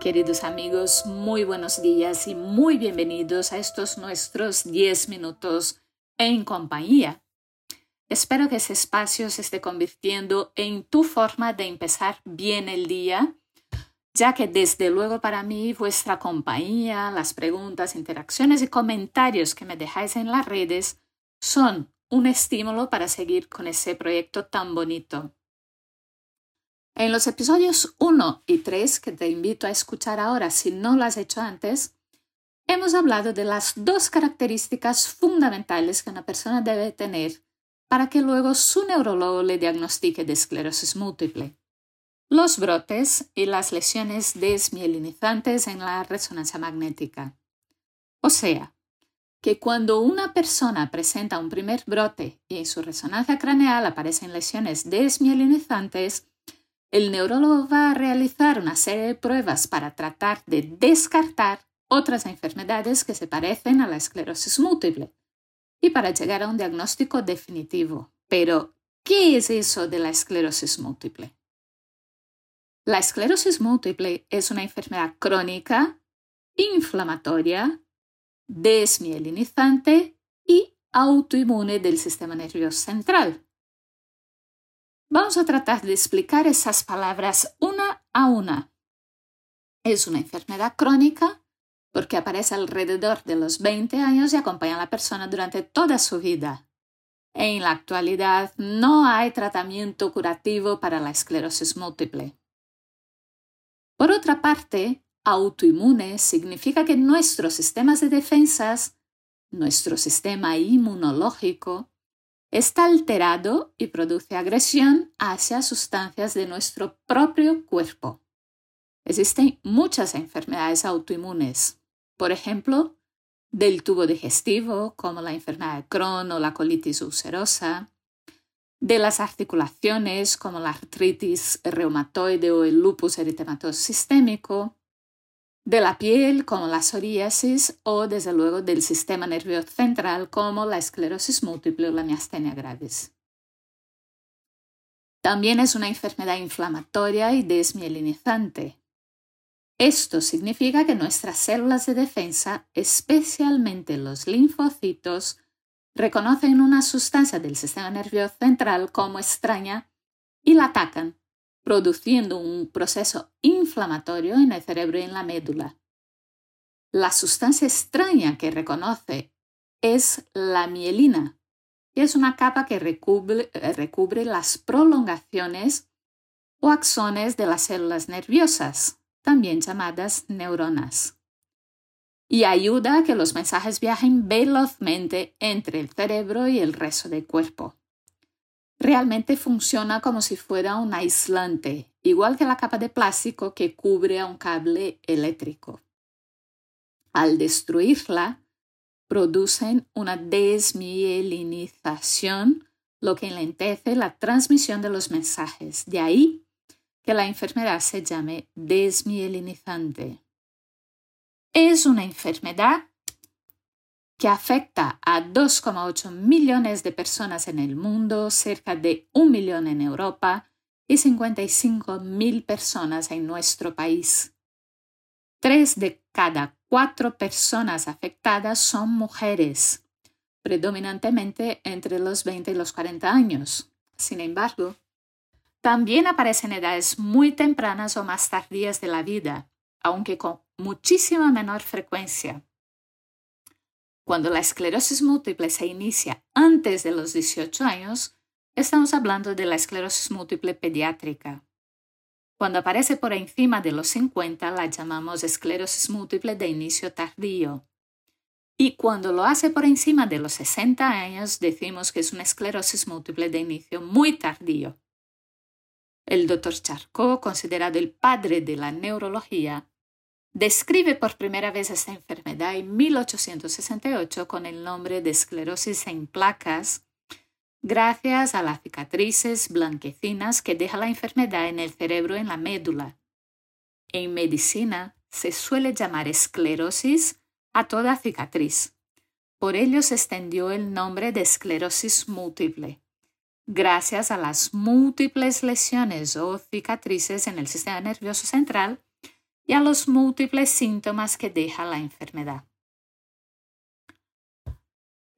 Queridos amigos, muy buenos días y muy bienvenidos a estos nuestros 10 minutos en compañía. Espero que ese espacio se esté convirtiendo en tu forma de empezar bien el día, ya que desde luego para mí vuestra compañía, las preguntas, interacciones y comentarios que me dejáis en las redes son un estímulo para seguir con ese proyecto tan bonito. En los episodios 1 y 3, que te invito a escuchar ahora si no lo has hecho antes, hemos hablado de las dos características fundamentales que una persona debe tener para que luego su neurólogo le diagnostique de esclerosis múltiple. Los brotes y las lesiones desmielinizantes en la resonancia magnética. O sea, que cuando una persona presenta un primer brote y en su resonancia craneal aparecen lesiones desmielinizantes, el neurólogo va a realizar una serie de pruebas para tratar de descartar otras enfermedades que se parecen a la esclerosis múltiple y para llegar a un diagnóstico definitivo. Pero, ¿qué es eso de la esclerosis múltiple? La esclerosis múltiple es una enfermedad crónica, inflamatoria, desmielinizante y autoinmune del sistema nervioso central. Vamos a tratar de explicar esas palabras una a una. Es una enfermedad crónica porque aparece alrededor de los 20 años y acompaña a la persona durante toda su vida. En la actualidad no hay tratamiento curativo para la esclerosis múltiple. Por otra parte, autoinmune significa que nuestros sistemas de defensas, nuestro sistema inmunológico, está alterado y produce agresión hacia sustancias de nuestro propio cuerpo. Existen muchas enfermedades autoinmunes, por ejemplo, del tubo digestivo, como la enfermedad de Crohn o la colitis ulcerosa, de las articulaciones, como la artritis reumatoide o el lupus eritematoso sistémico, de la piel como la psoriasis o desde luego del sistema nervioso central como la esclerosis múltiple o la miastenia gravis. También es una enfermedad inflamatoria y desmielinizante. Esto significa que nuestras células de defensa, especialmente los linfocitos, reconocen una sustancia del sistema nervioso central como extraña y la atacan, produciendo un proceso inflamatorio en el cerebro y en la médula. La sustancia extraña que reconoce es la mielina, que es una capa que recubre, recubre las prolongaciones o axones de las células nerviosas, también llamadas neuronas, y ayuda a que los mensajes viajen velozmente entre el cerebro y el resto del cuerpo realmente funciona como si fuera un aislante, igual que la capa de plástico que cubre a un cable eléctrico. Al destruirla, producen una desmielinización, lo que enlentece la transmisión de los mensajes. De ahí que la enfermedad se llame desmielinizante. Es una enfermedad que afecta a 2,8 millones de personas en el mundo, cerca de un millón en Europa y 55 mil personas en nuestro país. Tres de cada cuatro personas afectadas son mujeres, predominantemente entre los 20 y los 40 años. Sin embargo, también aparecen edades muy tempranas o más tardías de la vida, aunque con muchísima menor frecuencia. Cuando la esclerosis múltiple se inicia antes de los 18 años, estamos hablando de la esclerosis múltiple pediátrica. Cuando aparece por encima de los 50, la llamamos esclerosis múltiple de inicio tardío. Y cuando lo hace por encima de los 60 años, decimos que es una esclerosis múltiple de inicio muy tardío. El Dr. Charcot, considerado el padre de la neurología, describe por primera vez esta enfermedad en 1868 con el nombre de esclerosis en placas, gracias a las cicatrices blanquecinas que deja la enfermedad en el cerebro en la médula. En medicina se suele llamar esclerosis a toda cicatriz. Por ello se extendió el nombre de esclerosis múltiple, gracias a las múltiples lesiones o cicatrices en el sistema nervioso central y a los múltiples síntomas que deja la enfermedad.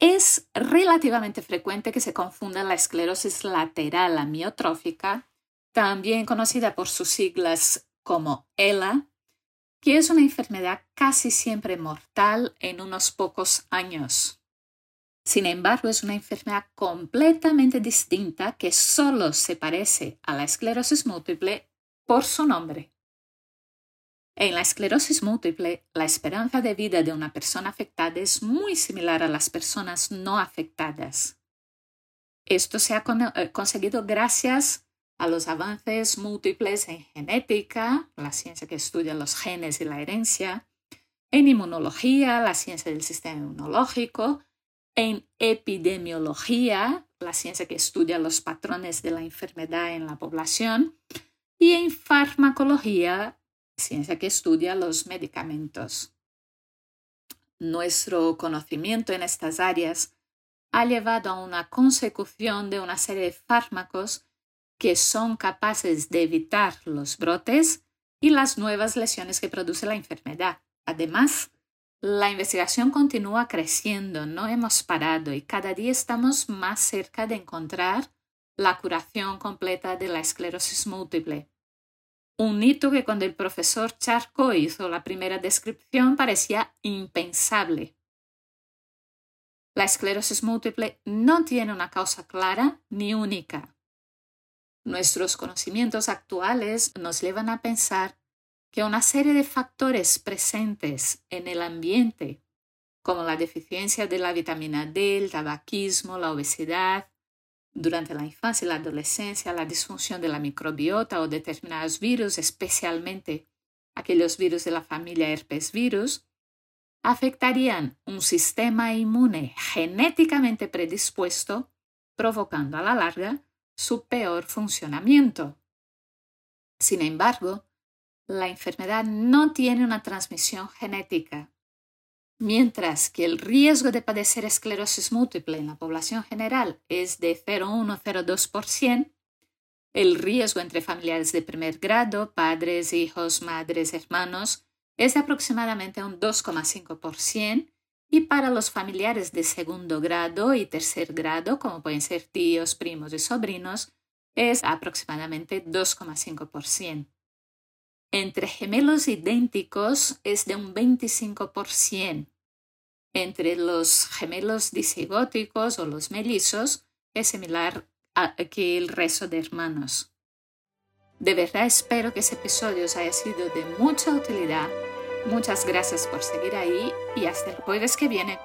Es relativamente frecuente que se confunda la esclerosis lateral amiotrófica, también conocida por sus siglas como ELA, que es una enfermedad casi siempre mortal en unos pocos años. Sin embargo, es una enfermedad completamente distinta que solo se parece a la esclerosis múltiple por su nombre. En la esclerosis múltiple, la esperanza de vida de una persona afectada es muy similar a las personas no afectadas. Esto se ha eh, conseguido gracias a los avances múltiples en genética, la ciencia que estudia los genes y la herencia, en inmunología, la ciencia del sistema inmunológico, en epidemiología, la ciencia que estudia los patrones de la enfermedad en la población, y en farmacología, ciencia que estudia los medicamentos. Nuestro conocimiento en estas áreas ha llevado a una consecución de una serie de fármacos que son capaces de evitar los brotes y las nuevas lesiones que produce la enfermedad. Además, la investigación continúa creciendo, no hemos parado y cada día estamos más cerca de encontrar la curación completa de la esclerosis múltiple un hito que cuando el profesor Charco hizo la primera descripción parecía impensable. La esclerosis múltiple no tiene una causa clara ni única. Nuestros conocimientos actuales nos llevan a pensar que una serie de factores presentes en el ambiente, como la deficiencia de la vitamina D, el tabaquismo, la obesidad, durante la infancia y la adolescencia, la disfunción de la microbiota o determinados virus, especialmente aquellos virus de la familia herpes virus, afectarían un sistema inmune genéticamente predispuesto, provocando a la larga su peor funcionamiento. Sin embargo, la enfermedad no tiene una transmisión genética mientras que el riesgo de padecer esclerosis múltiple en la población general es de 0,1-0,2%, el riesgo entre familiares de primer grado, padres, hijos, madres, hermanos, es de aproximadamente un 2,5% y para los familiares de segundo grado y tercer grado, como pueden ser tíos, primos y sobrinos, es aproximadamente 2,5%. Entre gemelos idénticos es de un 25%. Entre los gemelos disigóticos o los mellizos es similar a que el resto de hermanos. De verdad espero que ese episodio os haya sido de mucha utilidad. Muchas gracias por seguir ahí y hasta el jueves que viene.